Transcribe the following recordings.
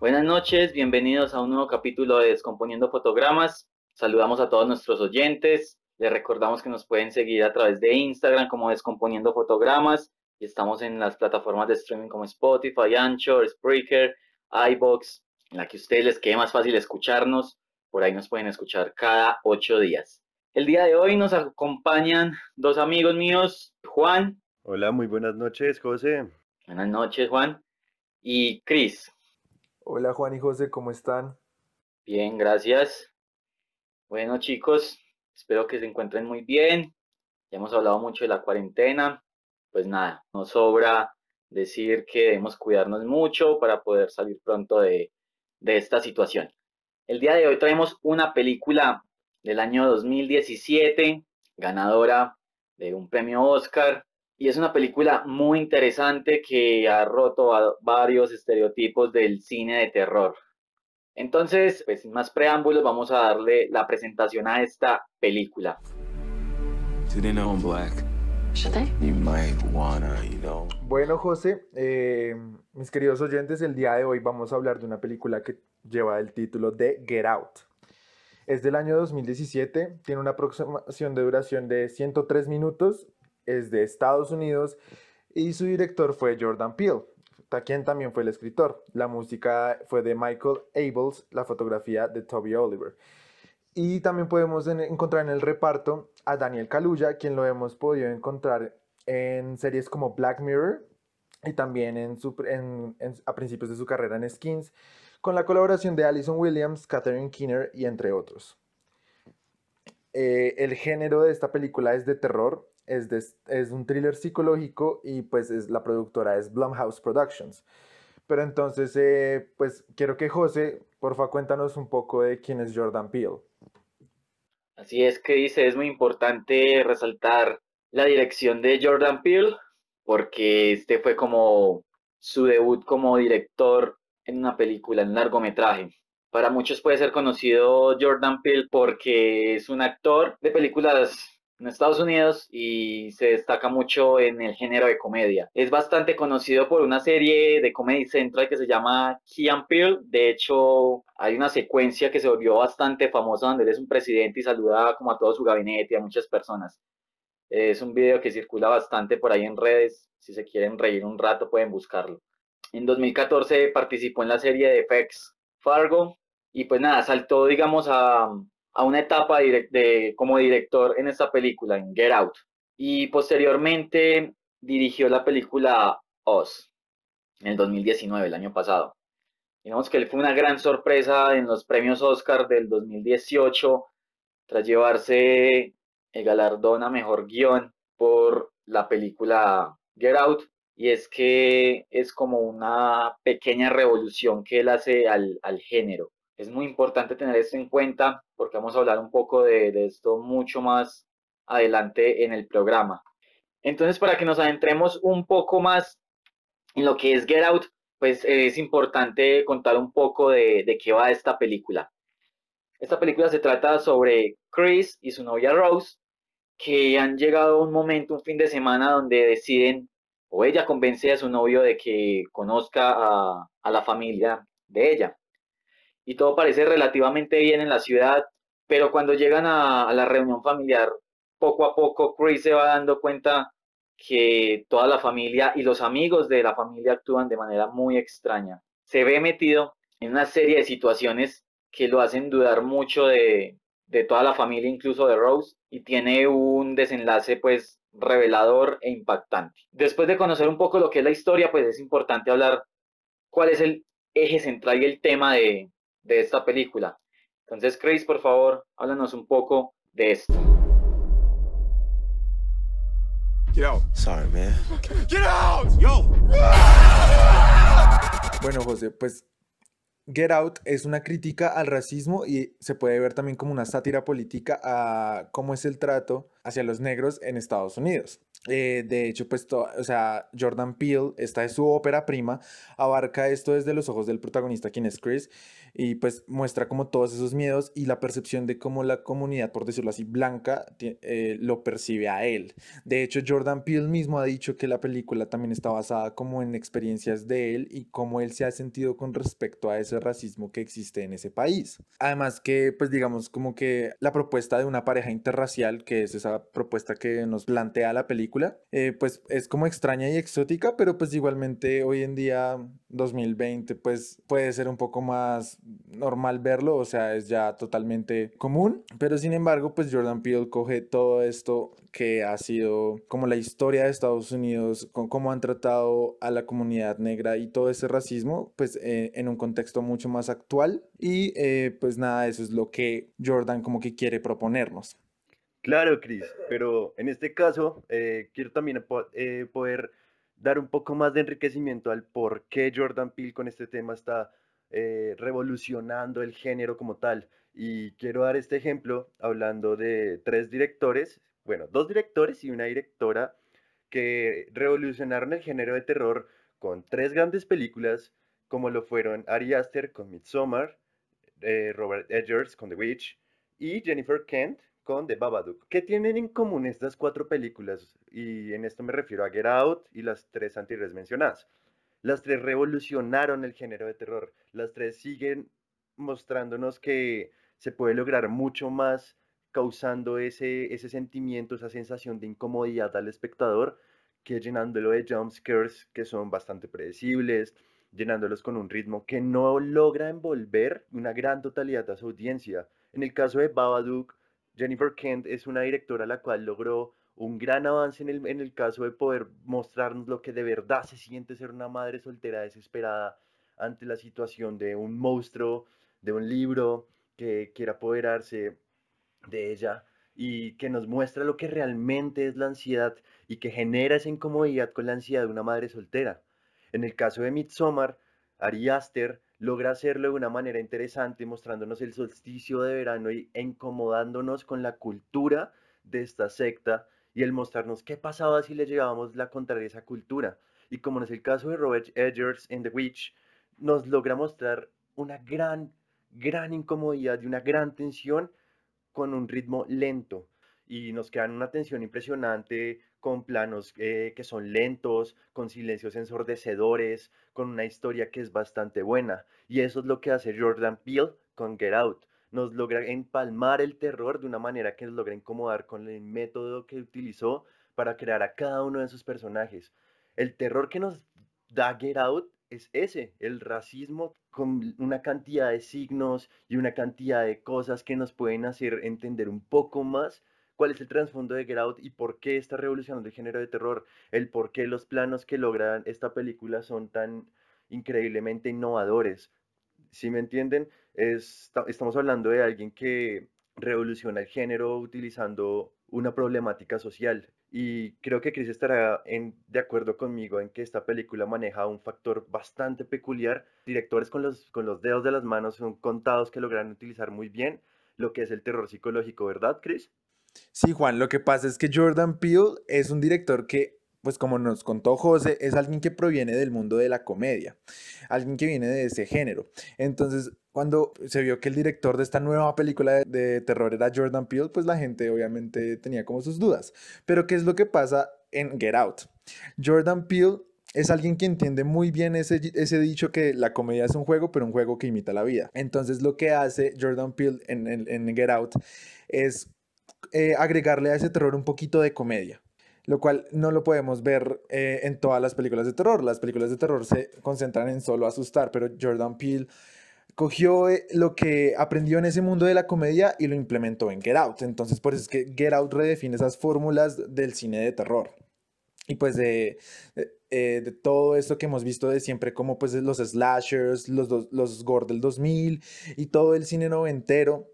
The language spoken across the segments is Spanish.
Buenas noches, bienvenidos a un nuevo capítulo de Descomponiendo Fotogramas. Saludamos a todos nuestros oyentes. Les recordamos que nos pueden seguir a través de Instagram como Descomponiendo Fotogramas y estamos en las plataformas de streaming como Spotify, Anchor, Spreaker, iBox, en la que a ustedes les quede más fácil escucharnos. Por ahí nos pueden escuchar cada ocho días. El día de hoy nos acompañan dos amigos míos, Juan. Hola, muy buenas noches, José. Buenas noches, Juan. Y Cris. Hola, Juan y José, ¿cómo están? Bien, gracias. Bueno, chicos, espero que se encuentren muy bien. Ya hemos hablado mucho de la cuarentena. Pues nada, nos sobra decir que debemos cuidarnos mucho para poder salir pronto de, de esta situación. El día de hoy traemos una película del año 2017, ganadora de un premio Oscar, y es una película muy interesante que ha roto a varios estereotipos del cine de terror. Entonces, pues sin más preámbulos, vamos a darle la presentación a esta película. Bueno, José, eh, mis queridos oyentes, el día de hoy vamos a hablar de una película que lleva el título de Get Out. Es del año 2017, tiene una aproximación de duración de 103 minutos, es de Estados Unidos y su director fue Jordan Peele, quien también fue el escritor. La música fue de Michael Abels, la fotografía de Toby Oliver. Y también podemos encontrar en el reparto a Daniel Kaluuya, quien lo hemos podido encontrar en series como Black Mirror y también en a principios de su carrera en Skins con la colaboración de Alison Williams, Catherine Keener y entre otros. Eh, el género de esta película es de terror, es, es un thriller psicológico y pues es, la productora es Blumhouse Productions. Pero entonces, eh, pues quiero que José, porfa, cuéntanos un poco de quién es Jordan Peele. Así es que dice, es muy importante resaltar la dirección de Jordan Peele, porque este fue como su debut como director en una película, en largometraje. Para muchos puede ser conocido Jordan Peele porque es un actor de películas en Estados Unidos y se destaca mucho en el género de comedia. Es bastante conocido por una serie de Comedy Central que se llama Key Peele. De hecho, hay una secuencia que se volvió bastante famosa donde él es un presidente y saluda como a todo su gabinete y a muchas personas. Es un video que circula bastante por ahí en redes. Si se quieren reír un rato pueden buscarlo. En 2014 participó en la serie de FX Fargo y pues nada, saltó digamos a, a una etapa de, como director en esta película, en Get Out. Y posteriormente dirigió la película Oz en el 2019, el año pasado. Digamos que él fue una gran sorpresa en los premios Oscar del 2018 tras llevarse el galardón a mejor guion por la película Get Out y es que es como una pequeña revolución que él hace al, género. Es muy importante tener esto en cuenta porque vamos a hablar un poco de, esto mucho más adelante en el programa. Entonces, para que nos adentremos un poco más en lo que es Get Out, pues es importante contar un poco de, de, qué va esta película. Esta película se trata sobre Chris y su novia Rose, que han llegado a un momento, un fin de semana, donde deciden o ella convence a su novio de que conozca a, la familia de ella. Y todo parece relativamente bien en la ciudad, pero cuando llegan a, la reunión familiar, poco a poco Chris se va dando cuenta que toda la familia y los amigos de la familia actúan de manera muy extraña. Se ve metido en una serie de situaciones que lo hacen dudar mucho de, de toda la familia, incluso de Rose, y tiene un desenlace pues revelador e impactante. Después de conocer un poco lo que es la historia, pues es importante hablar cuál es el eje central y el tema de, esta película. Entonces, Chris, por favor, háblanos un poco de esto. Sorry, man. Get out! Yo! Bueno, José, pues Get Out es una crítica al racismo y se puede ver también como una sátira política a cómo es el trato hacia los negros en Estados Unidos. Eh, de hecho, pues, o sea, Jordan Peele, esta es su ópera prima, abarca esto desde los ojos del protagonista, quien es Chris, y pues muestra como todos esos miedos y la percepción de cómo la comunidad, por decirlo así, blanca, eh, lo percibe a él. De hecho, Jordan Peele mismo ha dicho que la película también está basada como en experiencias de él y cómo él se ha sentido con respecto a ese racismo que existe en ese país. Además que, pues digamos, como que la propuesta de una pareja interracial, que es esa propuesta que nos plantea la película, eh, pues es como extraña y exótica, pero pues igualmente hoy en día, 2020, pues puede ser un poco más normal verlo, o sea, es ya totalmente común, pero sin embargo, pues Jordan Peele coge todo esto que ha sido como la historia de Estados Unidos, con cómo han tratado a la comunidad negra y todo ese racismo, pues eh, en un contexto mucho más actual y eh, pues nada, eso es lo que Jordan como que quiere proponernos. Claro, Chris, pero en este caso eh, quiero también poder dar un poco más de enriquecimiento al por qué Jordan Peele con este tema está eh, revolucionando el género como tal. Y quiero dar este ejemplo hablando de tres directores, bueno, dos directores y una directora que revolucionaron el género de terror con tres grandes películas, como lo fueron Ari Aster con Midsommar, eh, Robert Edgers con The Witch y Jennifer Kent con The Babadook. ¿Qué tienen en común estas cuatro películas? Y en esto me refiero a Get Out y las tres anteriores mencionadas. Las tres revolucionaron el género de terror. Las tres siguen mostrándonos que se puede lograr mucho más causando ese, ese sentimiento, esa sensación de incomodidad al espectador que llenándolo de jumpscares que son bastante predecibles, llenándolos con un ritmo que no logra envolver una gran totalidad a su audiencia. En el caso de Babadook, Jennifer Kent es una directora la cual logró un gran avance en el, en el caso de poder mostrarnos lo que de verdad se siente ser una madre soltera desesperada ante la situación de un monstruo, de un libro que quiere apoderarse de ella y que nos muestra lo que realmente es la ansiedad y que genera esa incomodidad con la ansiedad de una madre soltera. En el caso de Midsommar, Ari Aster logra hacerlo de una manera interesante, mostrándonos el solsticio de verano y incomodándonos con la cultura de esta secta y el mostrarnos qué pasaba si le llevábamos la contraria a esa cultura. Y como es el caso de Robert Edgers en The Witch, nos logra mostrar una gran, gran incomodidad y una gran tensión con un ritmo lento. Y nos quedan una tensión impresionante con planos eh, que son lentos, con silencios ensordecedores, con una historia que es bastante buena. Y eso es lo que hace Jordan Peele con Get Out nos logra empalmar el terror de una manera que nos logra incomodar con el método que utilizó para crear a cada uno de sus personajes. El terror que nos da Get Out es ese, el racismo con una cantidad de signos y una cantidad de cosas que nos pueden hacer entender un poco más cuál es el trasfondo de Get Out y por qué esta revolución del género de terror, el por qué los planos que logran esta película son tan increíblemente innovadores. Si me entienden, estamos hablando de alguien que revoluciona el género utilizando una problemática social. Y creo que Chris estará de acuerdo conmigo en que esta película maneja un factor bastante peculiar. Directores con los, con los dedos de las manos son contados que logran utilizar muy bien lo que es el terror psicológico, ¿verdad, Chris? Sí, Juan, lo que pasa es que Jordan Peele es un director que pues como nos contó José, es alguien que proviene del mundo de la comedia, alguien que viene de ese género. Entonces, cuando se vio que el director de esta nueva película de, terror era Jordan Peele, pues la gente obviamente tenía como sus dudas. Pero ¿qué es lo que pasa en Get Out? Jordan Peele es alguien que entiende muy bien ese, ese dicho que la comedia es un juego, pero un juego que imita la vida. Entonces lo que hace Jordan Peele en, en, Get Out es eh, agregarle a ese terror un poquito de comedia lo cual no lo podemos ver eh, en todas las películas de terror. Las películas de terror se concentran en solo asustar, pero Jordan Peele cogió eh, lo que aprendió en ese mundo de la comedia y lo implementó en Get Out. Entonces, por eso es que Get Out redefine esas fórmulas del cine de terror. Y pues de, eh, de, todo esto que hemos visto de siempre, como pues los slashers, los, los gore del 2000 y todo el cine noventero.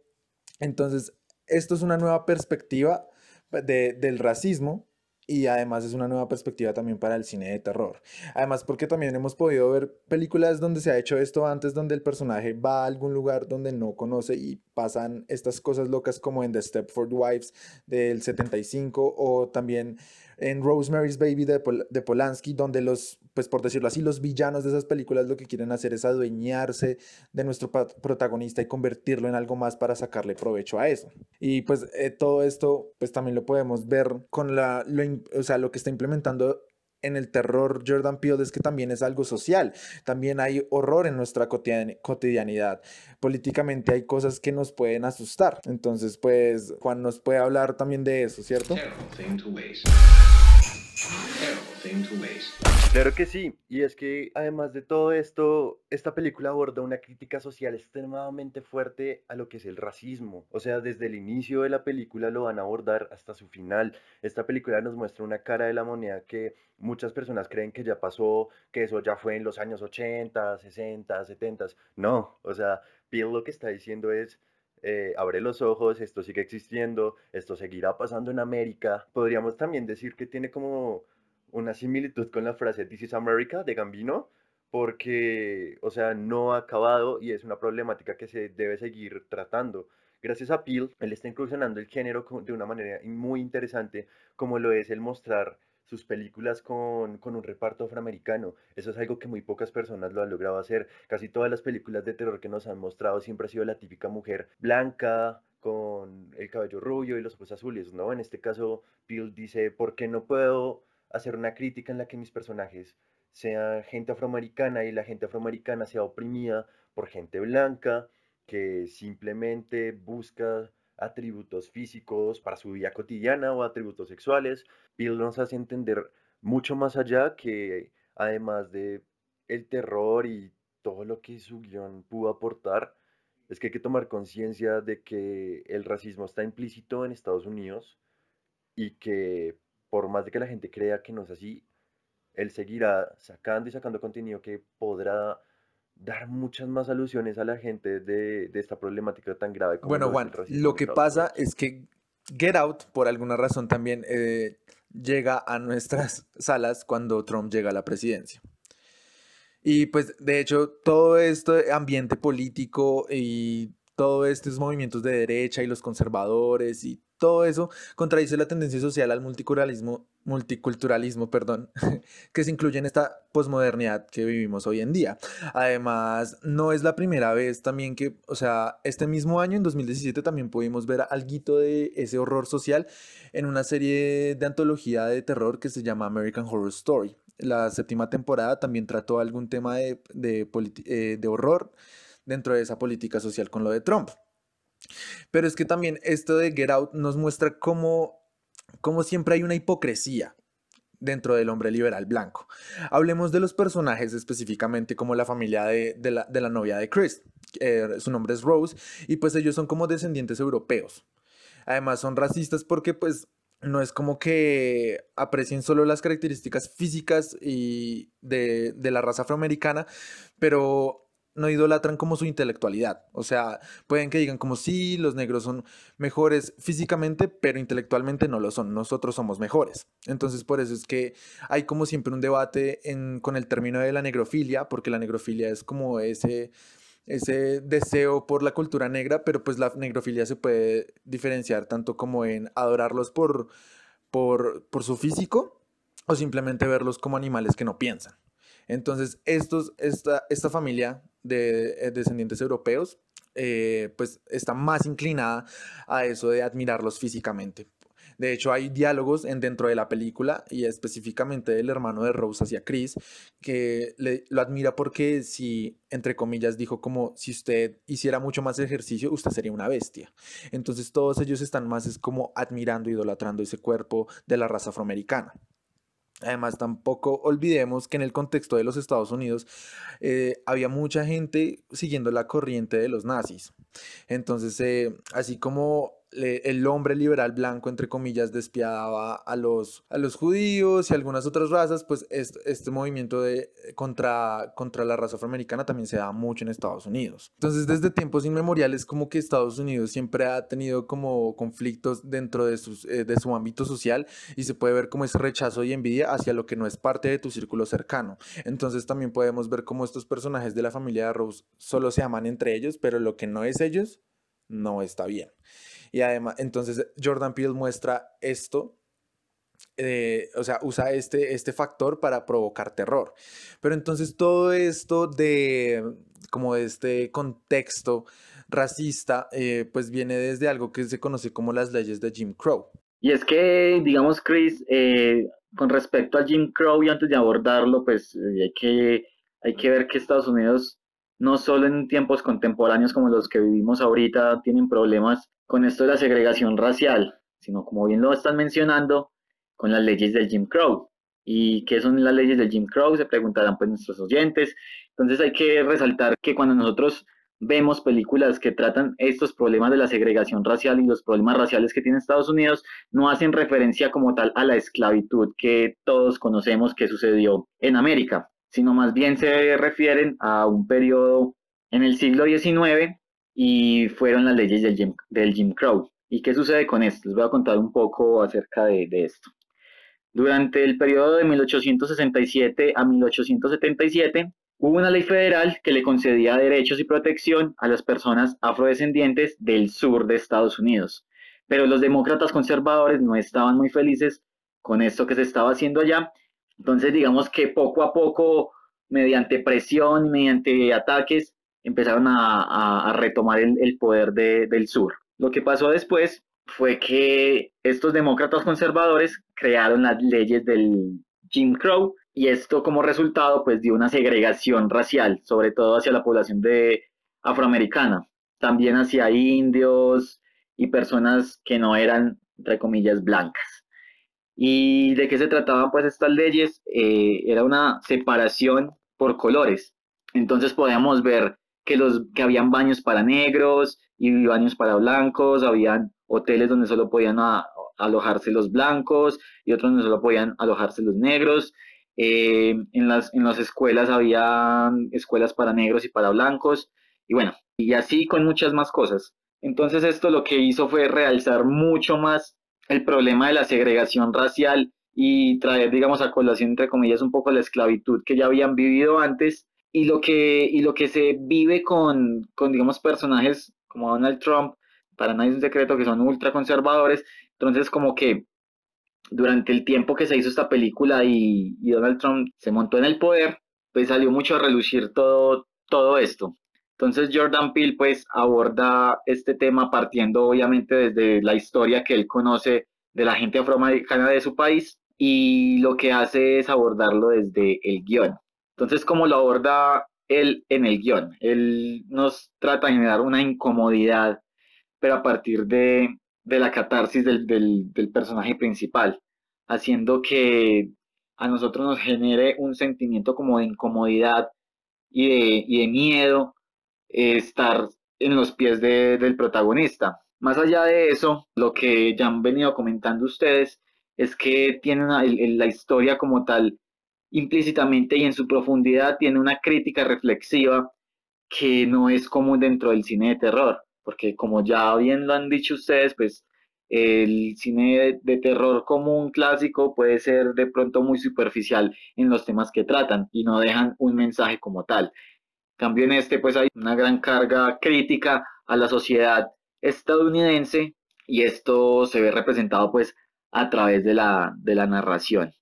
Entonces, esto es una nueva perspectiva de, del racismo y además es una nueva perspectiva también para el cine de terror. Además porque también hemos podido ver películas donde se ha hecho esto antes, donde el personaje va a algún lugar donde no conoce y pasan estas cosas locas como en The Stepford Wives del 75 o también en Rosemary's Baby de, de Polanski, donde los, pues por decirlo así, los villanos de esas películas lo que quieren hacer es adueñarse de nuestro protagonista y convertirlo en algo más para sacarle provecho a eso. Y pues eh, todo esto, pues también lo podemos ver con la, lo, o sea, lo que está implementando en el terror Jordan Peele es que también es algo social, también hay horror en nuestra cotidianidad. Políticamente hay cosas que nos pueden asustar. Entonces, pues Juan nos puede hablar también de eso, ¿cierto? Claro que sí, y es que además de todo esto, esta película aborda una crítica social extremadamente fuerte a lo que es el racismo. O sea, desde el inicio de la película lo van a abordar hasta su final. Esta película nos muestra una cara de la moneda que muchas personas creen que ya pasó, que eso ya fue en los años 80, 60, 70. No, o sea, Bill lo que está diciendo es... Eh, abre los ojos, esto sigue existiendo, esto seguirá pasando en América. Podríamos también decir que tiene como una similitud con la frase This is America de Gambino, porque, o sea, no ha acabado y es una problemática que se debe seguir tratando. Gracias a Peel, él está incursionando el género de una manera muy interesante, como lo es el mostrar sus películas con, con, un reparto afroamericano. Eso es algo que muy pocas personas lo han logrado hacer. Casi todas las películas de terror que nos han mostrado siempre ha sido la típica mujer blanca, con el cabello rubio y los ojos azules, ¿no? En este caso, Peel dice, ¿por qué no puedo hacer una crítica en la que mis personajes sean gente afroamericana y la gente afroamericana sea oprimida por gente blanca que simplemente busca atributos físicos para su vida cotidiana o atributos sexuales. Bill nos hace entender mucho más allá que además de el terror y todo lo que su guion pudo aportar, es que hay que tomar conciencia de que el racismo está implícito en Estados Unidos y que por más de que la gente crea que no es así, él seguirá sacando y sacando contenido que podrá dar muchas más alusiones a la gente de, esta problemática tan grave como Bueno, Juan, lo que pasa es que Get Out, por alguna razón también, eh, llega a nuestras salas cuando Trump llega a la presidencia. Y pues, de hecho, todo este ambiente político y todos estos movimientos de derecha y los conservadores y todo eso contradice la tendencia social al multiculturalismo, multiculturalismo perdón, que se incluye en esta posmodernidad que vivimos hoy en día. Además, no es la primera vez también que, o sea, este mismo año, en 2017, también pudimos ver algo de ese horror social en una serie de antología de terror que se llama American Horror Story. La séptima temporada también trató algún tema de, de, eh, de horror dentro de esa política social con lo de Trump. Pero es que también esto de Get Out nos muestra cómo, cómo siempre hay una hipocresía dentro del hombre liberal blanco. Hablemos de los personajes específicamente como la familia de, la, novia de Chris. su nombre es Rose y pues ellos son como descendientes europeos. Además son racistas porque pues no es como que aprecien solo las características físicas y de, de la raza afroamericana, pero no idolatran como su intelectualidad. O sea, pueden que digan como sí, los negros son mejores físicamente, pero intelectualmente no lo son. Nosotros somos mejores. Entonces, por eso es que hay como siempre un debate con el término de la negrofilia, porque la negrofilia es como ese, ese deseo por la cultura negra, pero pues la negrofilia se puede diferenciar tanto como en adorarlos por, por, por su físico o simplemente verlos como animales que no piensan. Entonces, estos, esta, esta familia de eh, descendientes europeos, eh, pues está más inclinada a eso de admirarlos físicamente. De hecho, hay diálogos en, dentro de la película y específicamente del hermano de Rose hacia Chris, que le, lo admira porque si, entre comillas, dijo como si usted hiciera mucho más ejercicio, usted sería una bestia. Entonces todos ellos están más es como admirando, idolatrando ese cuerpo de la raza afroamericana. Además, tampoco olvidemos que en el contexto de los Estados Unidos eh, había mucha gente siguiendo la corriente de los nazis. Entonces, eh, así como el hombre liberal blanco, entre comillas, despiadaba a los, a los judíos y algunas otras razas, pues este, este movimiento de, contra, contra la raza afroamericana también se da mucho en Estados Unidos. Entonces, desde tiempos inmemoriales, como que Estados Unidos siempre ha tenido como conflictos dentro de, sus, eh, de su ámbito social y se puede ver como ese rechazo y envidia hacia lo que no es parte de tu círculo cercano. Entonces, también podemos ver cómo estos personajes de la familia de Rose solo se aman entre ellos, pero lo que no es ellos no está bien. Y además, entonces Jordan Peele muestra esto, eh, o sea, usa este, este factor para provocar terror. Pero entonces todo esto de, como este contexto racista, eh, pues viene desde algo que se conoce como las leyes de Jim Crow. Y es que, digamos, Chris, eh, con respecto a Jim Crow y antes de abordarlo, pues hay, que, hay que ver que Estados Unidos no solo en tiempos contemporáneos como los que vivimos ahorita tienen problemas con esto de la segregación racial, sino como bien lo están mencionando, con las leyes del Jim Crow. ¿Y qué son las leyes del Jim Crow? Se preguntarán pues nuestros oyentes. Entonces hay que resaltar que cuando nosotros vemos películas que tratan estos problemas de la segregación racial y los problemas raciales que tiene Estados Unidos, no hacen referencia como tal a la esclavitud que todos conocemos que sucedió en América sino más bien se refieren a un periodo en el siglo XIX y fueron las leyes del Jim, Crow. ¿Y qué sucede con esto? Les voy a contar un poco acerca de, de esto. Durante el periodo de 1867 a 1877 hubo una ley federal que le concedía derechos y protección a las personas afrodescendientes del sur de Estados Unidos. Pero los demócratas conservadores no estaban muy felices con esto que se estaba haciendo allá entonces, digamos que poco a poco, mediante presión mediante ataques, empezaron a, retomar el, poder del sur. Lo que pasó después fue que estos demócratas conservadores crearon las leyes del Jim Crow y esto como resultado pues dio una segregación racial, sobre todo hacia la población de afroamericana, también hacia indios y personas que no eran, entre comillas, blancas. ¿Y de qué se trataban pues estas leyes? Eh, era una separación por colores. Entonces podíamos ver que, los, que habían baños para negros y baños para blancos, habían hoteles donde solo podían alojarse los blancos y otros donde solo podían alojarse los negros. Eh, en, las, en las escuelas había escuelas para negros y para blancos. Y bueno, y así con muchas más cosas. Entonces esto lo que hizo fue realzar mucho más el problema de la segregación racial y traer, digamos, a colación, entre comillas, un poco la esclavitud que ya habían vivido antes y lo que, y lo que se vive con, con, digamos, personajes como Donald Trump, para nadie es un secreto que son ultraconservadores, entonces como que durante el tiempo que se hizo esta película y, y Donald Trump se montó en el poder, pues salió mucho a relucir todo, todo esto. Entonces Jordan Peele pues aborda este tema partiendo obviamente desde la historia que él conoce de la gente afroamericana de su país y lo que hace es abordarlo desde el guion. Entonces, ¿cómo lo aborda él en el guion? Él nos trata de generar una incomodidad, pero a partir de, la catarsis del, del personaje principal, haciendo que a nosotros nos genere un sentimiento como de incomodidad y de, y de miedo estar en los pies del protagonista. Más allá de eso, lo que ya han venido comentando ustedes es que tiene la historia como tal implícitamente y en su profundidad tiene una crítica reflexiva que no es común dentro del cine de terror, porque como ya bien lo han dicho ustedes, pues el cine de, de, terror común clásico puede ser de pronto muy superficial en los temas que tratan y no dejan un mensaje como tal cambio en este, pues hay una gran carga crítica a la sociedad estadounidense y esto se ve representado pues a través de la, de la narración.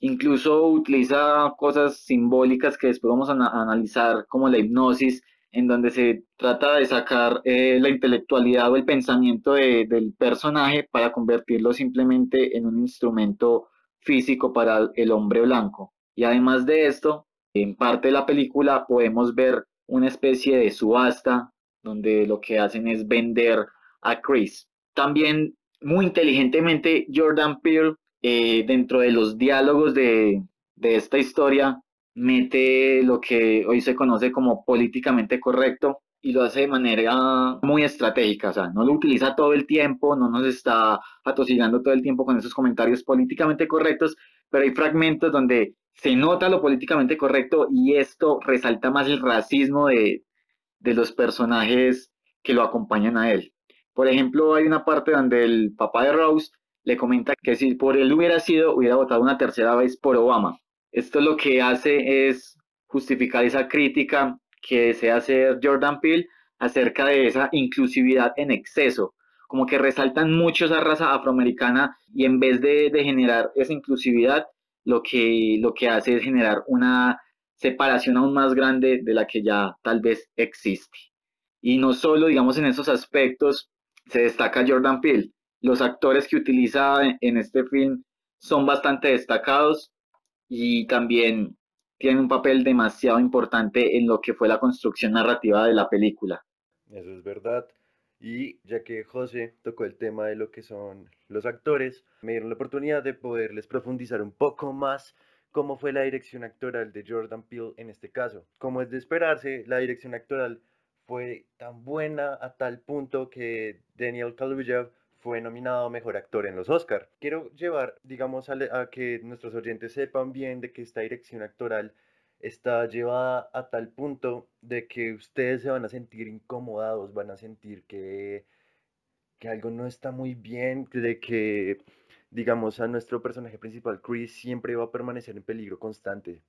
Incluso utiliza cosas simbólicas que después vamos a, analizar como la hipnosis, en donde se trata de sacar eh, la intelectualidad o el pensamiento del personaje para convertirlo simplemente en un instrumento físico para el hombre blanco. Y además de esto, en parte de la película podemos ver una especie de subasta donde lo que hacen es vender a Chris. También muy inteligentemente Jordan Peele eh, dentro de los diálogos de, de esta historia mete lo que hoy se conoce como políticamente correcto y lo hace de manera muy estratégica, o sea, no lo utiliza todo el tiempo, no nos está atosigando todo el tiempo con esos comentarios políticamente correctos, pero hay fragmentos donde se nota lo políticamente correcto y esto resalta más el racismo de, de los personajes que lo acompañan a él. Por ejemplo, hay una parte donde el papá de Rose le comenta que si por él hubiera sido, hubiera votado una tercera vez por Obama. Esto lo que hace es justificar esa crítica que desea hacer Jordan Peele acerca de esa inclusividad en exceso, como que resaltan mucho esa raza afroamericana y en vez de, generar esa inclusividad, lo que, lo que hace es generar una separación aún más grande de la que ya tal vez existe. Y no solo, digamos, en esos aspectos se destaca Jordan Peele. Los actores que utiliza en este film son bastante destacados y también tiene un papel demasiado importante en lo que fue la construcción narrativa de la película. Eso es verdad. Y ya que José tocó el tema de lo que son los actores, me dieron la oportunidad de poderles profundizar un poco más cómo fue la dirección actoral de Jordan Peele en este caso. Como es de esperarse, la dirección actoral fue tan buena a tal punto que Daniel Kaluuya fue nominado Mejor Actor en los Oscar. Quiero llevar, digamos, a, que nuestros oyentes sepan bien de que esta dirección actoral está llevada a tal punto de que ustedes se van a sentir incomodados, van a sentir que, que algo no está muy bien, de que, digamos, a nuestro personaje principal, Chris, siempre va a permanecer en peligro constante.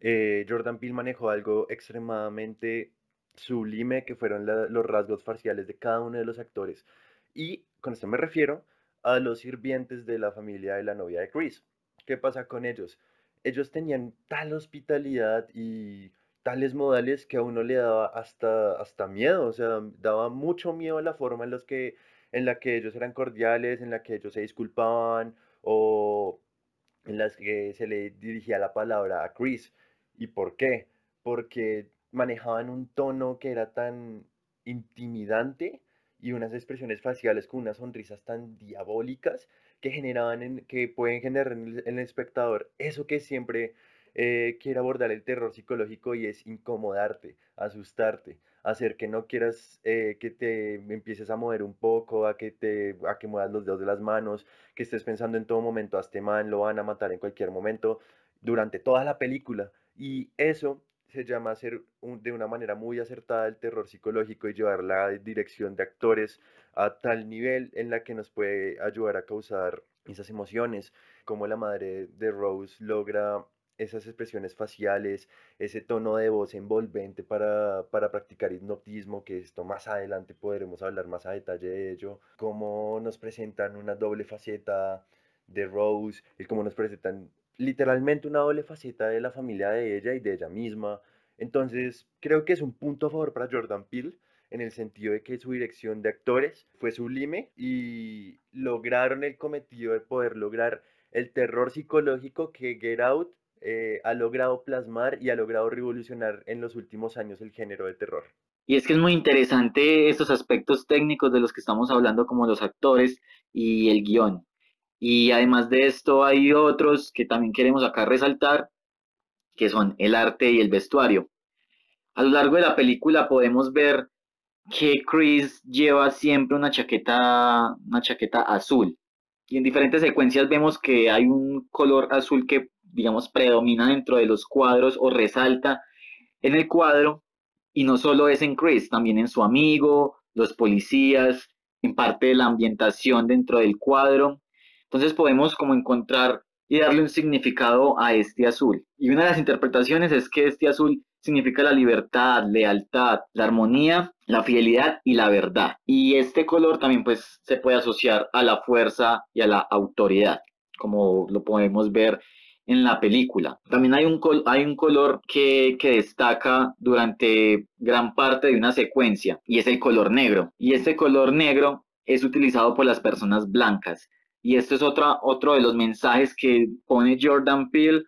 Eh, Jordan Peele manejó algo extremadamente sublime que fueron los rasgos faciales de cada uno de los actores. Y con esto me refiero a los sirvientes de la familia de la novia de Chris. ¿Qué pasa con ellos? Ellos tenían tal hospitalidad y tales modales que a uno le daba hasta, hasta miedo, o sea, daba mucho miedo la forma en, los que, en la que ellos eran cordiales, en la que ellos se disculpaban o en las que se le dirigía la palabra a Chris. ¿Y por qué? Porque manejaban un tono que era tan intimidante y unas expresiones faciales con unas sonrisas tan diabólicas que generaban en, que pueden generar en el, espectador eso que siempre eh, quiere abordar el terror psicológico y es incomodarte, asustarte, hacer que no quieras eh, que te empieces a mover un poco, a que te a que muevas los dedos de las manos, que estés pensando en todo momento a este man lo van a matar en cualquier momento durante toda la película. Y eso se llama hacer de una manera muy acertada el terror psicológico y llevar la dirección de actores a tal nivel en la que nos puede ayudar a causar esas emociones, como la madre de Rose logra esas expresiones faciales, ese tono de voz envolvente para, para, practicar hipnotismo, que esto más adelante podremos hablar más a detalle de ello, cómo nos presentan una doble faceta de Rose, y cómo nos presentan literalmente una doble faceta de la familia de ella y de ella misma. Entonces, creo que es un punto a favor para Jordan Peele en el sentido de que su dirección de actores fue sublime y lograron el cometido de poder lograr el terror psicológico que Get Out eh, ha logrado plasmar y ha logrado revolucionar en los últimos años el género de terror. Y es que es muy interesante estos aspectos técnicos de los que estamos hablando, como los actores y el guion. Y además de esto hay otros que también queremos acá resaltar, que son el arte y el vestuario. A lo largo de la película podemos ver que Chris lleva siempre una chaqueta, una chaqueta azul. Y en diferentes secuencias vemos que hay un color azul que, digamos, predomina dentro de los cuadros o resalta en el cuadro. Y no solo es en Chris, también en su amigo, los policías, en parte de la ambientación dentro del cuadro. Entonces podemos como encontrar y darle un significado a este azul. Y una de las interpretaciones es que este azul significa la libertad, lealtad, la armonía, la fidelidad y la verdad. Y este color también pues se puede asociar a la fuerza y a la autoridad, como lo podemos ver en la película. También hay un, hay un color que, que, destaca durante gran parte de una secuencia y es el color negro. Y este color negro es utilizado por las personas blancas. Y esto es otra, otro de los mensajes que pone Jordan Peele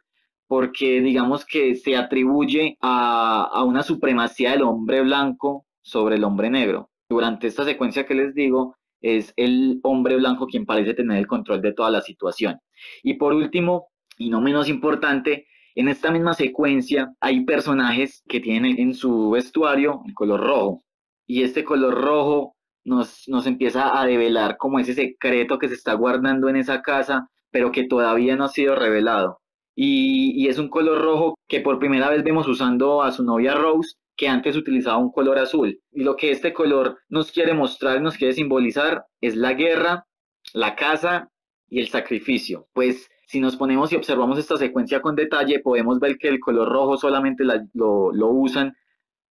porque digamos que se atribuye a, a, una supremacía del hombre blanco sobre el hombre negro. Durante esta secuencia que les digo, es el hombre blanco quien parece tener el control de toda la situación. Y por último, y no menos importante, En esta misma secuencia hay personajes que tienen en su vestuario el color rojo y este color rojo nos, nos empieza a develar como ese secreto que se está guardando en esa casa, pero que todavía no ha sido revelado. Y, y, es un color rojo que por primera vez vemos usando a su novia Rose, que antes utilizaba un color azul. Y lo que este color nos quiere mostrar, nos quiere simbolizar, es la guerra, la casa y el sacrificio. Pues si nos ponemos y observamos esta secuencia con detalle, podemos ver que el color rojo solamente lo, lo, usan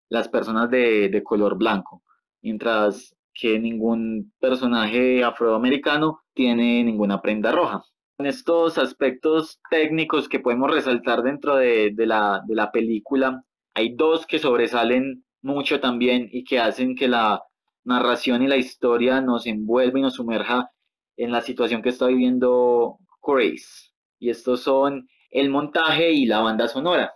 las personas de, de color blanco, mientras que ningún personaje afroamericano tiene ninguna prenda roja. En estos aspectos técnicos que podemos resaltar dentro de, de, la, de la película, hay dos que sobresalen mucho también y que hacen que la narración y la historia nos envuelva y nos sumerja en la situación que está viviendo Grace. Y estos son el montaje y la banda sonora.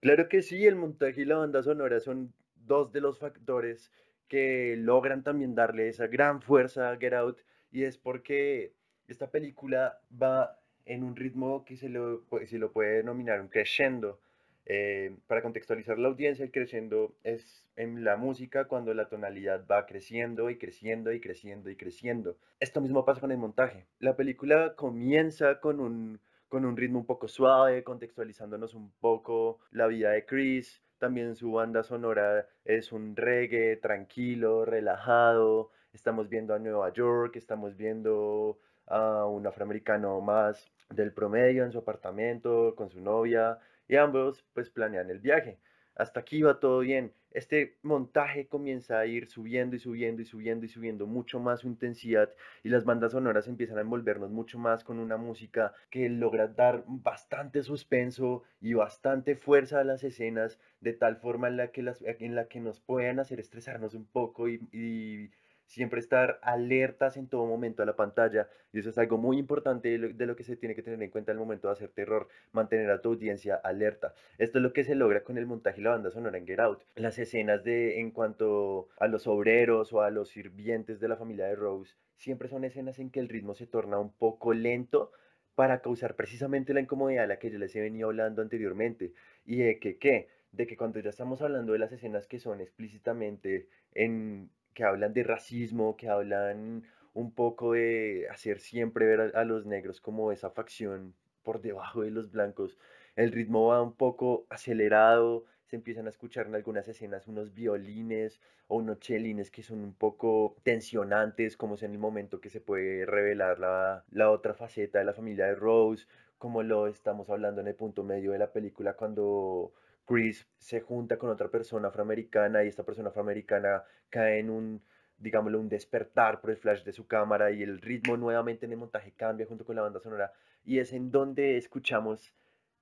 Claro que sí, el montaje y la banda sonora son dos de los factores que logran también darle esa gran fuerza a Get Out y es porque esta película va en un ritmo que se lo, se lo puede denominar un crescendo. Eh, para contextualizar la audiencia, el crescendo es en la música cuando la tonalidad va creciendo y creciendo y creciendo y creciendo. Esto mismo pasa con el montaje. La película comienza con un, con un ritmo un poco suave, contextualizándonos un poco la vida de Chris, también su banda sonora es un reggae tranquilo, relajado. Estamos viendo a Nueva York, estamos viendo a un afroamericano más del promedio en su apartamento con su novia y ambos pues planean el viaje. Hasta aquí va todo bien. Este montaje comienza a ir subiendo y subiendo y subiendo y subiendo mucho más su intensidad y las bandas sonoras empiezan a envolvernos mucho más con una música que logra dar bastante suspenso y bastante fuerza a las escenas de tal forma en la que, las, en la que nos puedan hacer estresarnos un poco y, y siempre estar alertas en todo momento a la pantalla. Y eso es algo muy importante de lo, que se tiene que tener en cuenta al momento de hacer terror, mantener a tu audiencia alerta. Esto es lo que se logra con el montaje y la banda sonora en Get Out. Las escenas de en cuanto a los obreros o a los sirvientes de la familia de Rose, siempre son escenas en que el ritmo se torna un poco lento para causar precisamente la incomodidad a la que yo les he venido hablando anteriormente. Y de que, ¿qué? De que cuando ya estamos hablando de las escenas que son explícitamente en que hablan de racismo, que hablan un poco de hacer siempre ver a, los negros como esa facción por debajo de los blancos. El ritmo va un poco acelerado, se empiezan a escuchar en algunas escenas unos violines o unos chelines que son un poco tensionantes, como es en el momento que se puede revelar la, la otra faceta de la familia de Rose, como lo estamos hablando en el punto medio de la película cuando Chris se junta con otra persona afroamericana y esta persona afroamericana cae en un, digámoslo, un despertar por el flash de su cámara y el ritmo nuevamente en el montaje cambia junto con la banda sonora y es en donde escuchamos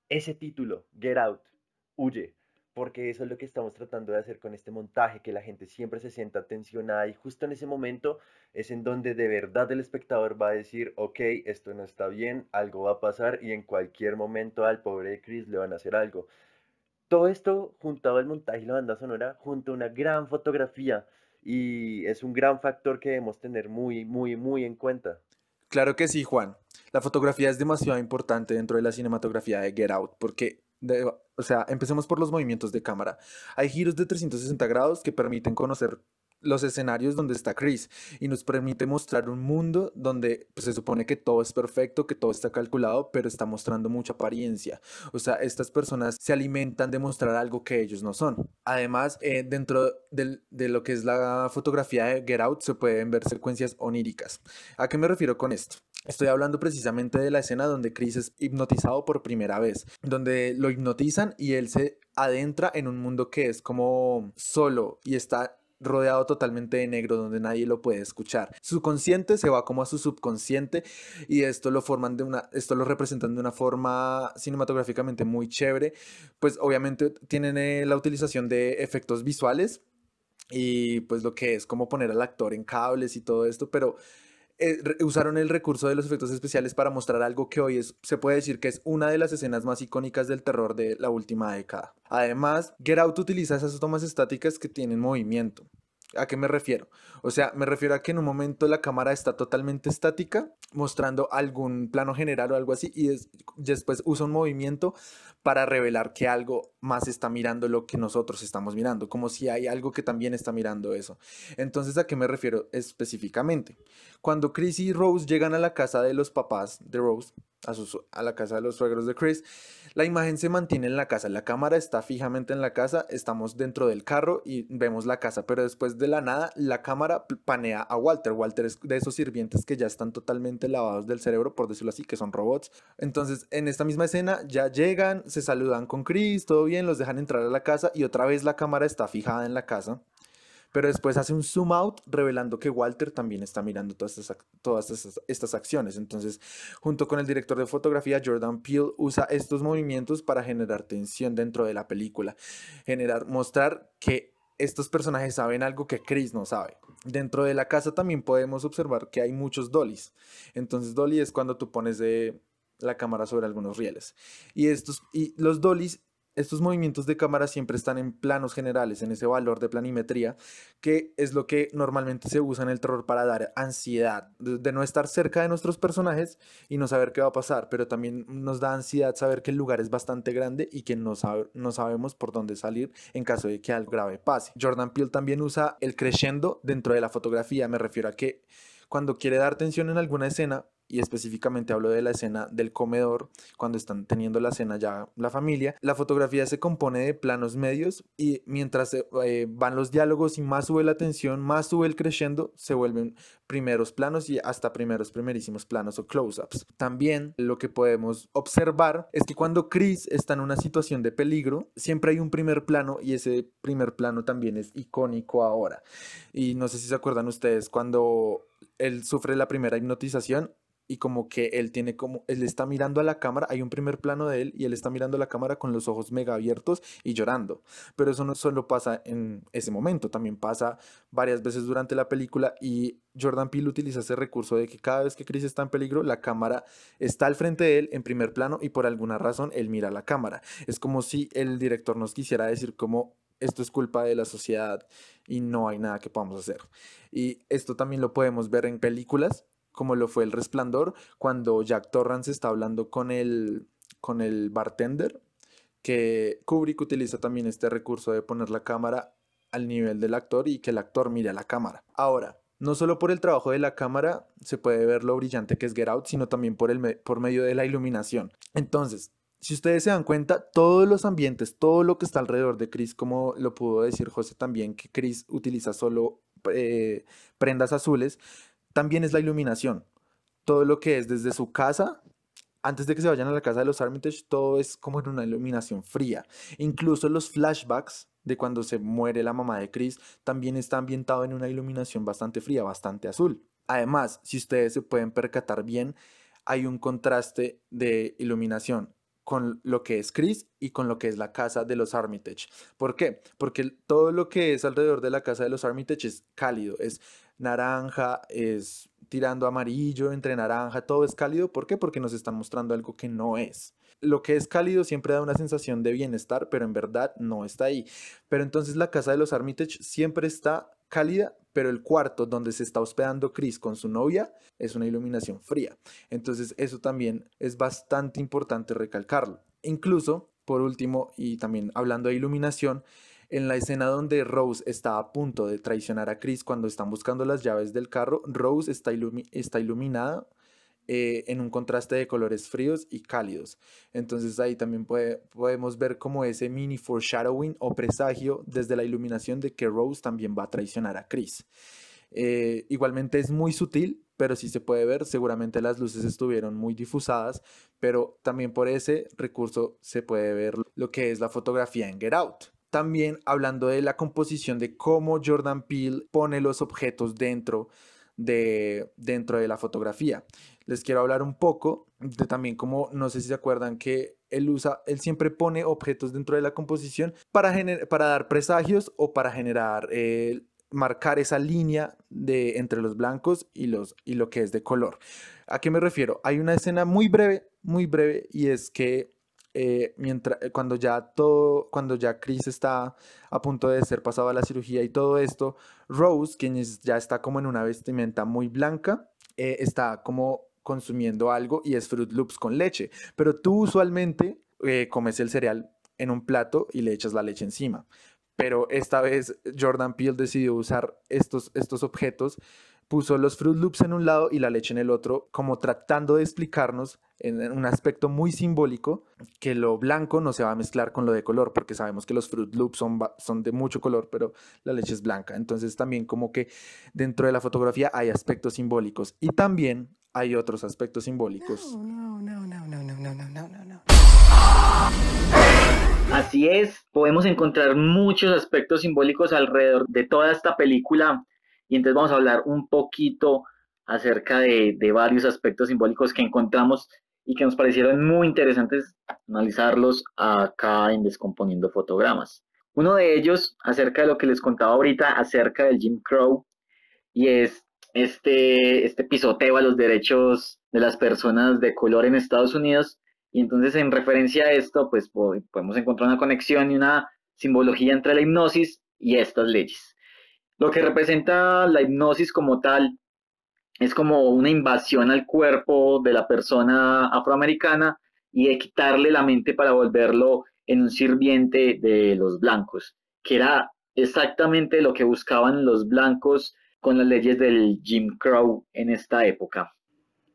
ese título, Get Out, huye, porque eso es lo que estamos tratando de hacer con este montaje, que la gente siempre se sienta tensionada y justo en ese momento es en donde de verdad el espectador va a decir, ok, esto no está bien, algo va a pasar y en cualquier momento al pobre Chris le van a hacer algo. Todo esto juntado al montaje y la banda sonora, junto a una gran fotografía, y es un gran factor que debemos tener muy, muy, muy en cuenta. Claro que sí, Juan. La fotografía es demasiado importante dentro de la cinematografía de Get Out, porque, o sea, empecemos por los movimientos de cámara. Hay giros de 360 grados que permiten conocer los escenarios donde está Chris y nos permite mostrar un mundo donde pues, se supone que todo es perfecto, que todo está calculado, pero está mostrando mucha apariencia. O sea, estas personas se alimentan de mostrar algo que ellos no son. Además, eh, dentro de lo que es la fotografía de Get Out se pueden ver secuencias oníricas. ¿A qué me refiero con esto? Estoy hablando precisamente de la escena donde Chris es hipnotizado por primera vez, donde lo hipnotizan y él se adentra en un mundo que es como solo y está rodeado totalmente de negro donde nadie lo puede escuchar. Su consciente se va como a su subconsciente y esto lo forman de una esto lo representan de una forma cinematográficamente muy chévere, pues obviamente tienen eh, la utilización de efectos visuales y pues lo que es como poner al actor en cables y todo esto, pero eh, usaron el recurso de los efectos especiales para mostrar algo que hoy es, se puede decir que es una de las escenas más icónicas del terror de la última década. Además, Get Out utiliza esas tomas estáticas que tienen movimiento. ¿A qué me refiero? O sea, me refiero a que en un momento la cámara está totalmente estática, mostrando algún plano general o algo así, y después usa un movimiento para revelar que algo más está mirando lo que nosotros estamos mirando, como si hay algo que también está mirando eso. Entonces, ¿a qué me refiero específicamente? Cuando Chris y Rose llegan a la casa de los papás de Rose, a, a la casa de los suegros de Chris, la imagen se mantiene en la casa, la cámara está fijamente en la casa, estamos dentro del carro y vemos la casa, pero después de la nada la cámara panea a Walter. Walter es de esos sirvientes que ya están totalmente lavados del cerebro, por decirlo así, que son robots. Entonces, en esta misma escena ya llegan, se saludan con Chris, todo bien, los dejan entrar a la casa y otra vez la cámara está fijada en la casa pero después hace un zoom out revelando que Walter también está mirando todas estas, todas estas, acciones. Entonces, junto con el director de fotografía, Jordan Peele usa estos movimientos para generar tensión dentro de la película, generar, mostrar que estos personajes saben algo que Chris no sabe. Dentro de la casa también podemos observar que hay muchos dollies. Entonces, dolly es cuando tú pones de la cámara sobre algunos rieles. Y estos y los dollies estos movimientos de cámara siempre están en planos generales, en ese valor de planimetría, que es lo que normalmente se usa en el terror para dar ansiedad, de, no estar cerca de nuestros personajes y no saber qué va a pasar, pero también nos da ansiedad saber que el lugar es bastante grande y que no, sabemos por dónde salir en caso de que algo grave pase. Jordan Peele también usa el crescendo dentro de la fotografía, me refiero a que cuando quiere dar tensión en alguna escena, y específicamente hablo de la escena del comedor, cuando están teniendo la cena ya la familia, la fotografía se compone de planos medios y mientras eh, van los diálogos y más sube la tensión, más sube el se vuelven primeros planos y hasta primeros primerísimos planos o close-ups. También lo que podemos observar es que cuando Chris está en una situación de peligro, siempre hay un primer plano y ese primer plano también es icónico ahora. Y no sé si se acuerdan ustedes cuando él sufre la primera hipnotización, y como que él tiene como, él está mirando a la cámara, hay un primer plano de él y él está mirando a la cámara con los ojos mega abiertos y llorando. Pero eso no solo pasa en ese momento, también pasa varias veces durante la película y Jordan Peele utiliza ese recurso de que cada vez que Chris está en peligro, la cámara está al frente de él en primer plano y por alguna razón él mira a la cámara. Es como si el director nos quisiera decir como esto es culpa de la sociedad y no hay nada que podamos hacer. Y esto también lo podemos ver en películas como lo fue El Resplandor, cuando Jack Torrance está hablando con el, con el bartender, que Kubrick utiliza también este recurso de poner la cámara al nivel del actor y que el actor mire a la cámara. Ahora, no solo por el trabajo de la cámara se puede ver lo brillante que es Get Out, sino también por, el por medio de la iluminación. Entonces, si ustedes se dan cuenta, todos los ambientes, todo lo que está alrededor de Chris, como lo pudo decir José también, que Chris utiliza solo eh, prendas azules, también es la iluminación. Todo lo que es desde su casa, antes de que se vayan a la casa de los Armitage, todo es como en una iluminación fría. Incluso los flashbacks de cuando se muere la mamá de Chris también está ambientado en una iluminación bastante fría, bastante azul. Además, si ustedes se pueden percatar bien, hay un contraste de iluminación con lo que es Chris y con lo que es la casa de los Armitage. ¿Por qué? Porque todo lo que es alrededor de la casa de los Armitage es cálido, es naranja, es tirando amarillo, entre naranja, todo es cálido. ¿Por qué? Porque nos están mostrando algo que no es. Lo que es cálido siempre da una sensación de bienestar, pero en verdad no está ahí. Pero entonces la casa de los Armitage siempre está cálida, pero el cuarto donde se está hospedando Chris con su novia es una iluminación fría. Entonces eso también es bastante importante recalcarlo. Incluso, por último, y también hablando de iluminación, en la escena donde Rose está a punto de traicionar a Chris cuando están buscando las llaves del carro, Rose está, está iluminada eh, en un contraste de colores fríos y cálidos. Entonces ahí también podemos ver como ese mini foreshadowing o presagio desde la iluminación de que Rose también va a traicionar a Chris. Eh, igualmente es muy sutil, pero sí se puede ver, seguramente las luces estuvieron muy difusadas, pero también por ese recurso se puede ver lo que es la fotografía en Get Out. También hablando de la composición de cómo Jordan Peele pone los objetos dentro de, dentro de la fotografía. Les quiero hablar un poco de también cómo, no sé si se acuerdan que él usa, él siempre pone objetos dentro de la composición para, para dar presagios o para generar, eh, marcar esa línea de, entre los blancos y, los, y lo que es de color. ¿A qué me refiero? Hay una escena muy breve, muy breve, y es que eh, mientras, eh, cuando ya todo, cuando ya Chris está a punto de ser pasado a la cirugía y todo esto, Rose, quien ya está como en una vestimenta muy blanca, eh, está como consumiendo algo y es Fruit Loops con leche. Pero tú usualmente comes el cereal en un plato y le echas la leche encima. Pero esta vez Jordan Peele decidió usar estos, estos objetos puso los Fruit Loops en un lado y la leche en el otro, como tratando de explicarnos en un aspecto muy simbólico que lo blanco no se va a mezclar con lo de color, porque sabemos que los Fruit Loops son, son de mucho color, pero la leche es blanca. Entonces también como que dentro de la fotografía hay aspectos simbólicos y también hay otros aspectos simbólicos. Así es, podemos encontrar muchos aspectos simbólicos alrededor de toda esta película y entonces vamos a hablar un poquito acerca de, varios aspectos simbólicos que encontramos y que nos parecieron muy interesantes analizarlos acá en Descomponiendo Fotogramas. Uno de ellos, acerca de lo que les contaba ahorita, acerca del Jim Crow, y es este, este pisoteo a los derechos de las personas de color en Estados Unidos. Y entonces, en referencia a esto, pues podemos encontrar una conexión y una simbología entre la hipnosis y estas leyes. Lo que representa la hipnosis como tal es como una invasión al cuerpo de la persona afroamericana y de quitarle la mente para volverlo en un sirviente de los blancos, que era exactamente lo que buscaban los blancos con las leyes del Jim Crow en esta época.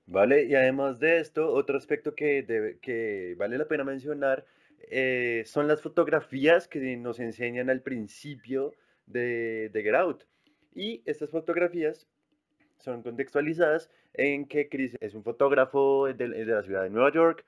Vale, y además de esto, otro aspecto que, que vale la pena mencionar eh, son las fotografías que nos enseñan al principio de, de Get Out. Y estas fotografías son contextualizadas en que Chris es un fotógrafo de, de la ciudad de Nueva York,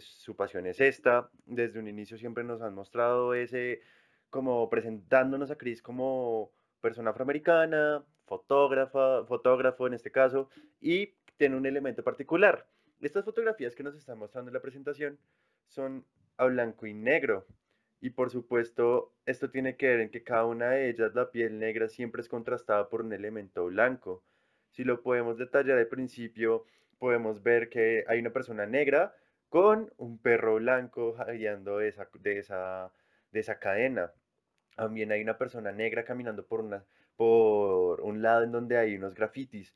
su pasión es esta, desde un inicio siempre nos han mostrado ese, como presentándonos a Chris como persona afroamericana, fotógrafa, fotógrafo en este caso, y tiene un elemento particular. Estas fotografías que nos están mostrando en la presentación son a blanco y negro. Y por supuesto, esto tiene que ver en que cada una de ellas, la piel negra siempre es contrastada por un elemento blanco. Si lo podemos detallar al principio, podemos ver que hay una persona negra con un perro blanco jadeando de esa, de esa, de esa cadena. También hay una persona negra caminando por, una, por un lado en donde hay unos grafitis.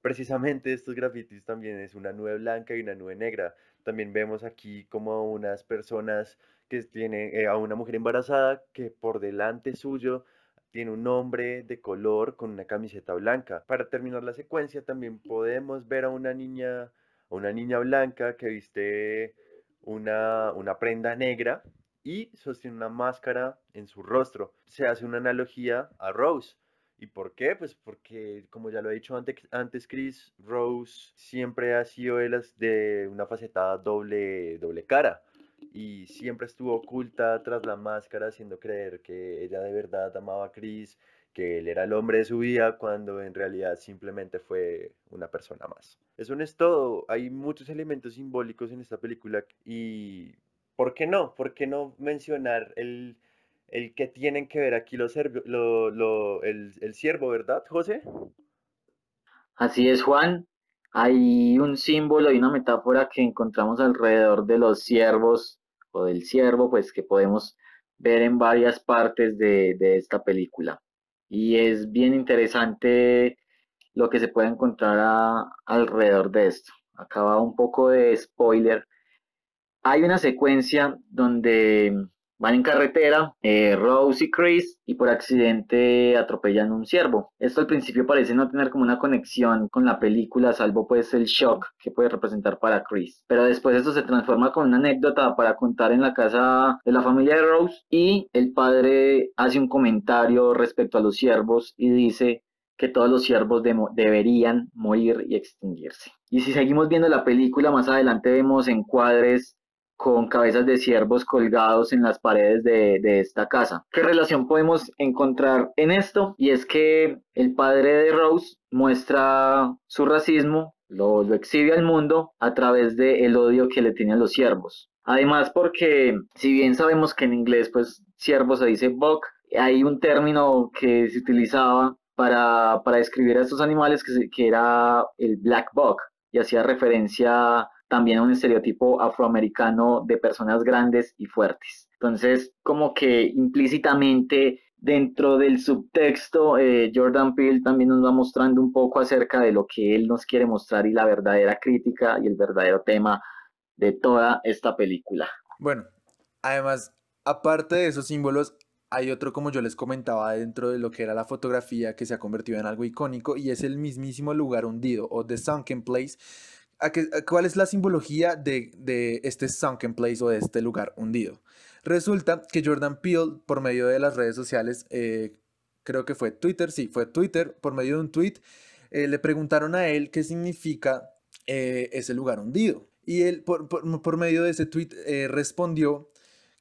Precisamente estos grafitis también es una nube blanca y una nube negra. También vemos aquí como unas personas que tiene eh, a una mujer embarazada que por delante suyo tiene un hombre de color con una camiseta blanca. Para terminar la secuencia también podemos ver a una niña, a una niña blanca que viste una, una prenda negra y sostiene una máscara en su rostro. Se hace una analogía a Rose. ¿Y por qué? Pues porque, como ya lo he dicho antes, antes Chris, Rose siempre ha sido de una faceta doble, doble cara y siempre estuvo oculta tras la máscara, haciendo creer que ella de verdad amaba a Chris, que él era el hombre de su vida, cuando en realidad simplemente fue una persona más. Eso no es todo, hay muchos elementos simbólicos en esta película y ¿por qué no? ¿Por qué no mencionar el, el que tienen que ver aquí los lo, lo, el, el ciervo, ¿verdad, José? Así es, Juan hay un símbolo y una metáfora que encontramos alrededor de los ciervos o del ciervo, pues que podemos ver en varias partes de, esta película. Y es bien interesante lo que se puede encontrar alrededor de esto. Acaba un poco de spoiler. Hay una secuencia donde Van en carretera, eh, Rose y Chris, y por accidente atropellan un ciervo. Esto al principio parece no tener como una conexión con la película, salvo pues el shock que puede representar para Chris. Pero después esto se transforma con una anécdota para contar en la casa de la familia de Rose y el padre hace un comentario respecto a los ciervos y dice que todos los ciervos deberían morir y extinguirse. Y si seguimos viendo la película, más adelante vemos encuadres con cabezas de ciervos colgados en las paredes de, esta casa. ¿Qué relación podemos encontrar en esto? Y es que el padre de Rose muestra su racismo, lo, lo exhibe al mundo a través del odio que le tiene a los ciervos. Además porque si bien sabemos que en inglés pues ciervo se dice buck, hay un término que se utilizaba para, para describir a estos animales que, que era el black buck y hacía referencia también un estereotipo afroamericano de personas grandes y fuertes. Entonces, como que implícitamente dentro del subtexto, eh, Jordan Peele también nos va mostrando un poco acerca de lo que él nos quiere mostrar y la verdadera crítica y el verdadero tema de toda esta película. Bueno, además, aparte de esos símbolos, hay otro, como yo les comentaba, dentro de lo que era la fotografía que se ha convertido en algo icónico y es el mismísimo lugar hundido o The Sunken Place. ¿Cuál es la simbología de, este Sunken Place o de este lugar hundido? Resulta que Jordan Peele, por medio de las redes sociales, eh, creo que fue Twitter, sí, fue Twitter, por medio de un tweet, eh, le preguntaron a él qué significa eh, ese lugar hundido. Y él, por, por medio de ese tweet, respondió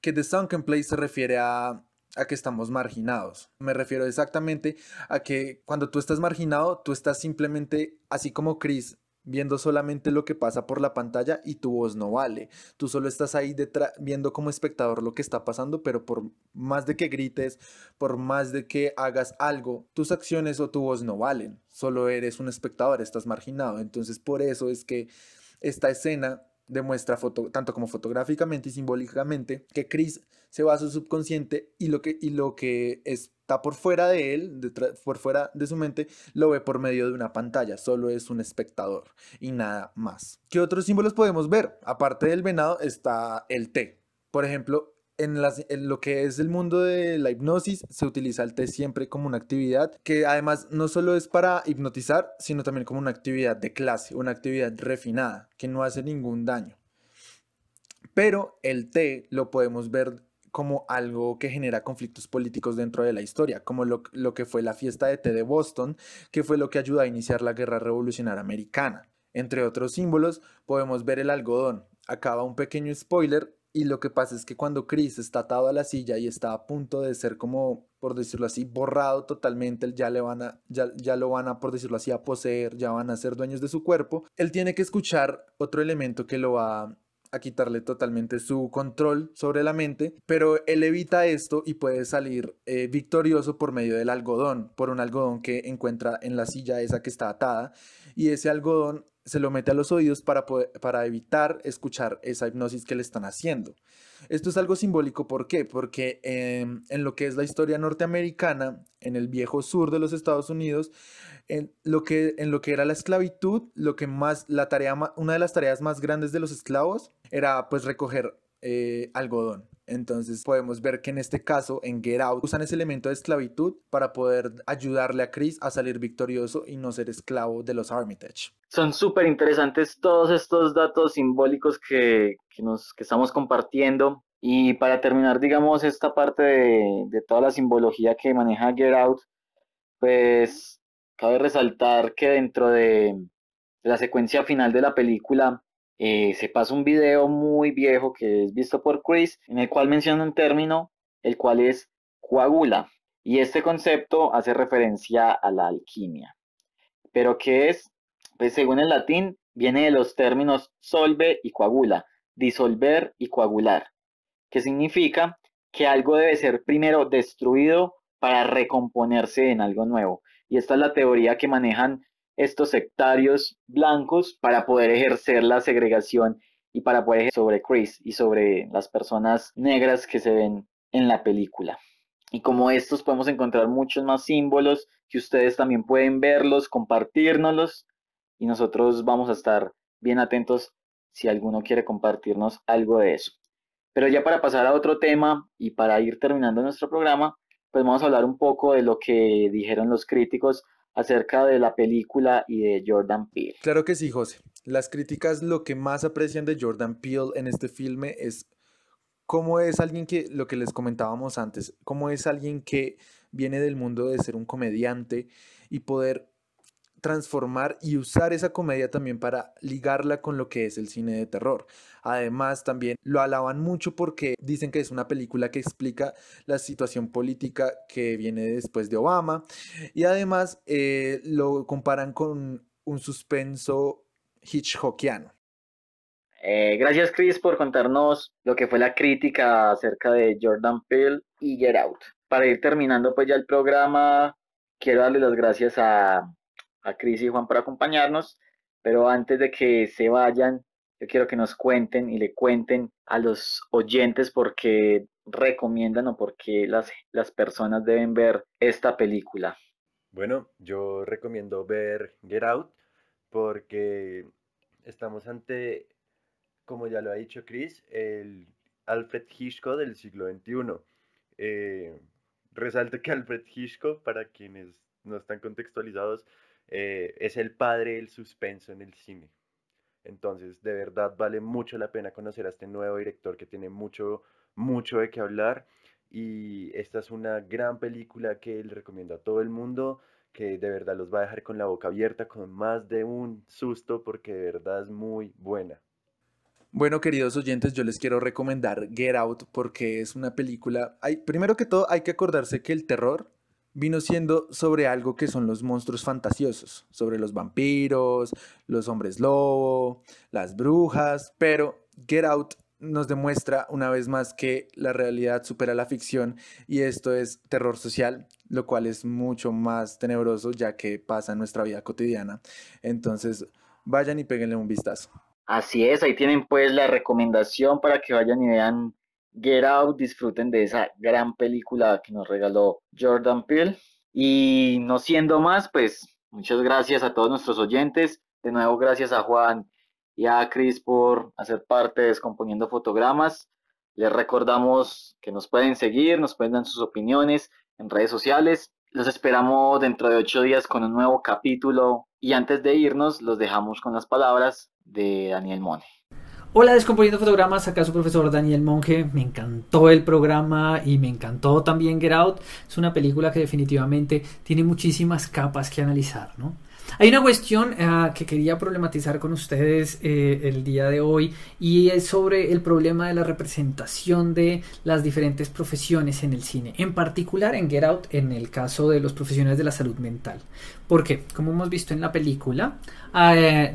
que The Sunken Place se refiere a a que estamos marginados. Me refiero exactamente a que cuando tú estás marginado, tú estás simplemente, así como Chris, viendo solamente lo que pasa por la pantalla y tu voz no vale. Tú solo estás ahí detrás, viendo como espectador lo que está pasando, pero por más de que grites, por más de que hagas algo, tus acciones o tu voz no valen. Solo eres un espectador, estás marginado. Entonces por eso es que esta escena demuestra tanto como fotográficamente y simbólicamente que Chris se va a su subconsciente y lo que, y lo que está por fuera de él, por fuera de su mente, lo ve por medio de una pantalla, solo es un espectador y nada más. ¿Qué otros símbolos podemos ver? Aparte del venado está el té. Por ejemplo, en, lo que es el mundo de la hipnosis se utiliza el té siempre como una actividad que además no solo es para hipnotizar, sino también como una actividad de clase, una actividad refinada que no hace ningún daño. Pero el té lo podemos ver como algo que genera conflictos políticos dentro de la historia, como lo, lo que fue la fiesta de té de Boston, que fue lo que ayudó a iniciar la guerra revolucionaria americana. Entre otros símbolos podemos ver el algodón. Acaba un pequeño spoiler, y lo que pasa es que cuando Chris está atado a la silla y está a punto de ser como, por decirlo así, borrado totalmente, ya, le van a, ya, ya lo van a, por decirlo así, a poseer, ya van a ser dueños de su cuerpo, él tiene que escuchar otro elemento que lo va a quitarle totalmente su control sobre la mente, pero él evita esto y puede salir eh, victorioso por medio del algodón, por un algodón que encuentra en la silla esa que está atada, y ese algodón se lo mete a los oídos para, para evitar escuchar esa hipnosis que le están haciendo. Esto es algo simbólico, ¿por qué? Porque em, en lo que es la historia norteamericana, en el viejo sur de los Estados Unidos, en lo que, en lo que era la esclavitud, lo que más, la tarea, una de las tareas más grandes de los esclavos era pues recoger eh, algodón. Entonces podemos ver que en este caso, en Get Out, usan ese elemento de esclavitud para poder ayudarle a Chris a salir victorioso y no ser esclavo de los Armitage. Son súper interesantes todos estos datos simbólicos que, nos, que estamos compartiendo. Y para terminar, digamos, esta parte de, de toda la simbología que maneja Get Out, pues cabe resaltar que dentro de la secuencia final de la película, eh, se pasa un video muy viejo que es visto por Chris, en el cual menciona un término, el cual es coagula. Y este concepto hace referencia a la alquimia. ¿Pero qué es? Pues según el latín, viene de los términos solve y coagula, disolver y coagular, que significa que algo debe ser primero destruido para recomponerse en algo nuevo. Y esta es la teoría que manejan estos sectarios blancos para poder ejercer la segregación y para poder ejercer sobre Chris y sobre las personas negras que se ven en la película. Y como estos podemos encontrar muchos más símbolos que ustedes también pueden verlos, compartirnoslos y nosotros vamos a estar bien atentos si alguno quiere compartirnos algo de eso. Pero ya para pasar a otro tema y para ir terminando nuestro programa, pues vamos a hablar un poco de lo que dijeron los críticos acerca de la película y de Jordan Peele. Claro que sí, José. Las críticas lo que más aprecian de Jordan Peele en este filme es cómo es alguien que, lo que les comentábamos antes, cómo es alguien que viene del mundo de ser un comediante y poder transformar y usar esa comedia también para ligarla con lo que es el cine de terror. Además, también lo alaban mucho porque dicen que es una película que explica la situación política que viene después de Obama y además eh, lo comparan con un suspenso hitchcockiano. Eh, gracias Chris por contarnos lo que fue la crítica acerca de Jordan Peele y Get Out. Para ir terminando pues ya el programa, quiero darle las gracias a a Cris y Juan por acompañarnos, pero antes de que se vayan, yo quiero que nos cuenten y le cuenten a los oyentes por qué recomiendan o por qué las, las personas deben ver esta película. Bueno, yo recomiendo ver Get Out porque estamos ante, como ya lo ha dicho Chris, el Alfred Hitchcock del siglo XXI. Eh, resalto que Alfred Hitchcock, para quienes no están contextualizados, eh, es el padre del suspenso en el cine. Entonces, de verdad vale mucho la pena conocer a este nuevo director que tiene mucho, mucho de qué hablar. Y esta es una gran película que le recomiendo a todo el mundo, que de verdad los va a dejar con la boca abierta, con más de un susto, porque de verdad es muy buena. Bueno, queridos oyentes, yo les quiero recomendar Get Out porque es una película. Hay, primero que todo, hay que acordarse que el terror vino siendo sobre algo que son los monstruos fantasiosos, sobre los vampiros, los hombres lobo, las brujas, pero Get Out nos demuestra una vez más que la realidad supera la ficción y esto es terror social, lo cual es mucho más tenebroso ya que pasa en nuestra vida cotidiana. Entonces, vayan y péguenle un vistazo. Así es, ahí tienen pues la recomendación para que vayan y vean Get Out, disfruten de esa gran película que nos regaló Jordan Peele. Y no siendo más, pues muchas gracias a todos nuestros oyentes. De nuevo, gracias a Juan y a Chris por hacer parte de Descomponiendo Fotogramas. Les recordamos que nos pueden seguir, nos pueden dar sus opiniones en redes sociales. Los esperamos dentro de ocho días con un nuevo capítulo. Y antes de irnos, los dejamos con las palabras de Daniel Mone. Hola Descomponiendo Fotogramas, acá su profesor Daniel Monge. Me encantó el programa y me encantó también Get Out. Es una película que definitivamente tiene muchísimas capas que analizar, ¿no? Hay una cuestión uh, que quería problematizar con ustedes eh, el día de hoy y es sobre el problema de la representación de las diferentes profesiones en el cine, en particular en Get Out, en el caso de los profesionales de la salud mental. Porque, como hemos visto en la película, eh,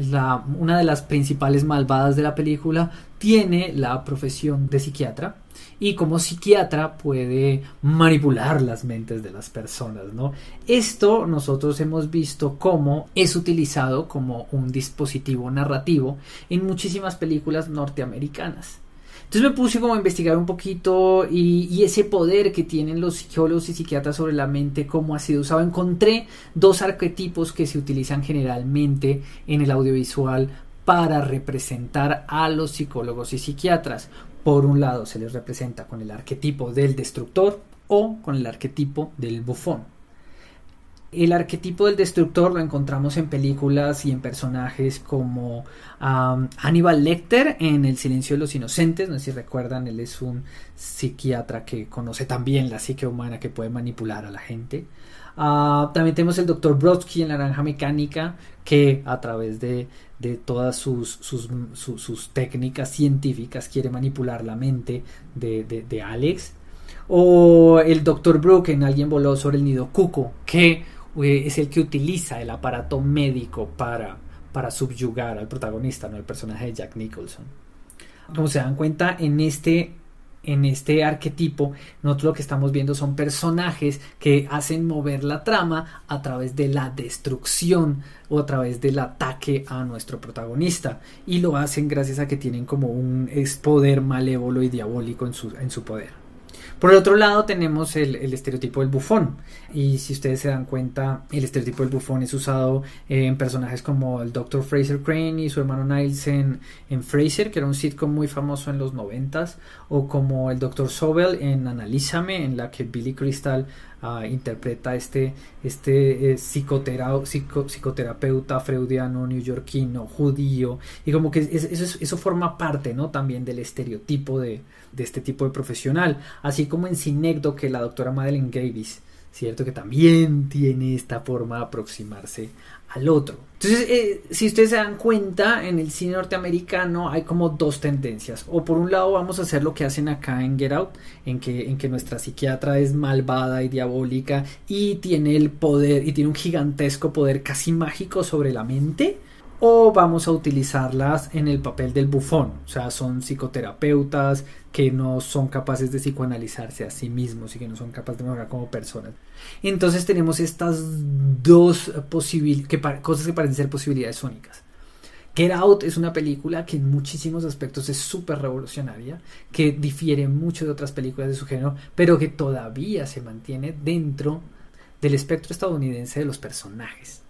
una de las principales malvadas de la película tiene la profesión de psiquiatra y como psiquiatra puede manipular las mentes de las personas, ¿no? Esto nosotros hemos visto cómo es utilizado como un dispositivo narrativo en muchísimas películas norteamericanas. Entonces me puse como a investigar un poquito y, y, ese poder que tienen los psicólogos y psiquiatras sobre la mente, cómo ha sido usado. Encontré dos arquetipos que se utilizan generalmente en el audiovisual para representar a los psicólogos y psiquiatras. Por un lado se les representa con el arquetipo del destructor o con el arquetipo del bufón. El arquetipo del destructor lo encontramos en películas y en personajes como um, Hannibal Lecter en El silencio de los inocentes. No sé si recuerdan, él es un psiquiatra que conoce también la psique humana que puede manipular a la gente. Uh, también tenemos el Dr. Brodsky en La Naranja Mecánica, que a través de, de todas sus, sus, técnicas científicas quiere manipular la mente de, de, Alex. O el Dr. Brooke en Alguien voló sobre el nido cuco, que eh, es el que utiliza el aparato médico para, para subyugar al protagonista, ¿no? el personaje de Jack Nicholson. Como se dan cuenta, en este en este arquetipo, nosotros lo que estamos viendo son personajes que hacen mover la trama a través de la destrucción o a través del ataque a nuestro protagonista. Y lo hacen gracias a que tienen como un poder malévolo y diabólico en su, en su poder. Por el otro lado tenemos el, el, estereotipo del bufón y si ustedes se dan cuenta el estereotipo del bufón es usado en personajes como el Dr. Fraser Crane y su hermano Niles en, en Fraser que era un sitcom muy famoso en los noventas o como el Dr. Sobel en Analízame en la que Billy Crystal interpreta este, este eh, psicotera, psico, psicoterapeuta freudiano, neoyorquino, judío, y como que es, eso, eso, forma parte ¿no? también del estereotipo de, de, este tipo de profesional, así como en Cinecdo que la doctora Madeleine Gavis, ¿cierto? Que también tiene esta forma de aproximarse al otro. Entonces, eh, si ustedes se dan cuenta, en el cine norteamericano hay como dos tendencias. O por un lado vamos a hacer lo que hacen acá en Get Out, en que, en que nuestra psiquiatra es malvada y diabólica y tiene el poder, y tiene un gigantesco poder casi mágico sobre la mente o vamos a utilizarlas en el papel del bufón, o sea, son psicoterapeutas que no son capaces de psicoanalizarse a sí mismos y que no son capaces de mejorar como personas. Entonces tenemos estas dos que cosas que parecen ser posibilidades únicas. Get Out es una película que en muchísimos aspectos es súper revolucionaria, que difiere mucho de otras películas de su género, pero que todavía se mantiene dentro del espectro estadounidense de los personajes.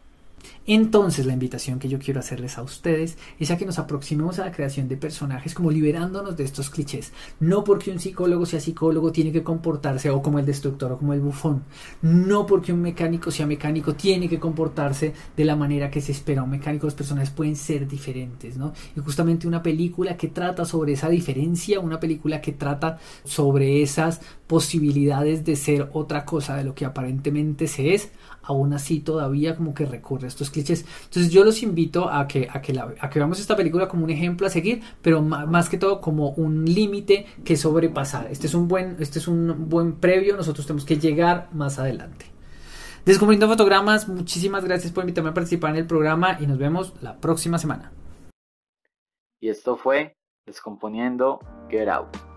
Entonces la invitación que yo quiero hacerles a ustedes es a que nos aproximemos a la creación de personajes como liberándonos de estos clichés. No porque un psicólogo sea psicólogo tiene que comportarse o como el destructor o como el bufón. No porque un mecánico sea mecánico tiene que comportarse de la manera que se espera un mecánico. Los personajes pueden ser diferentes, ¿no? Y justamente una película que trata sobre esa diferencia, una película que trata sobre esas posibilidades de ser otra cosa de lo que aparentemente se es, aún así todavía como que recurre a estos clichés. Entonces yo los invito a que, a que, a que veamos esta película como un ejemplo a seguir, pero más, que todo como un límite que sobrepasar. Este es un buen, este es un buen previo, nosotros tenemos que llegar más adelante. Descubriendo fotogramas, muchísimas gracias por invitarme a participar en el programa y nos vemos la próxima semana. Y esto fue Descomponiendo Get Out.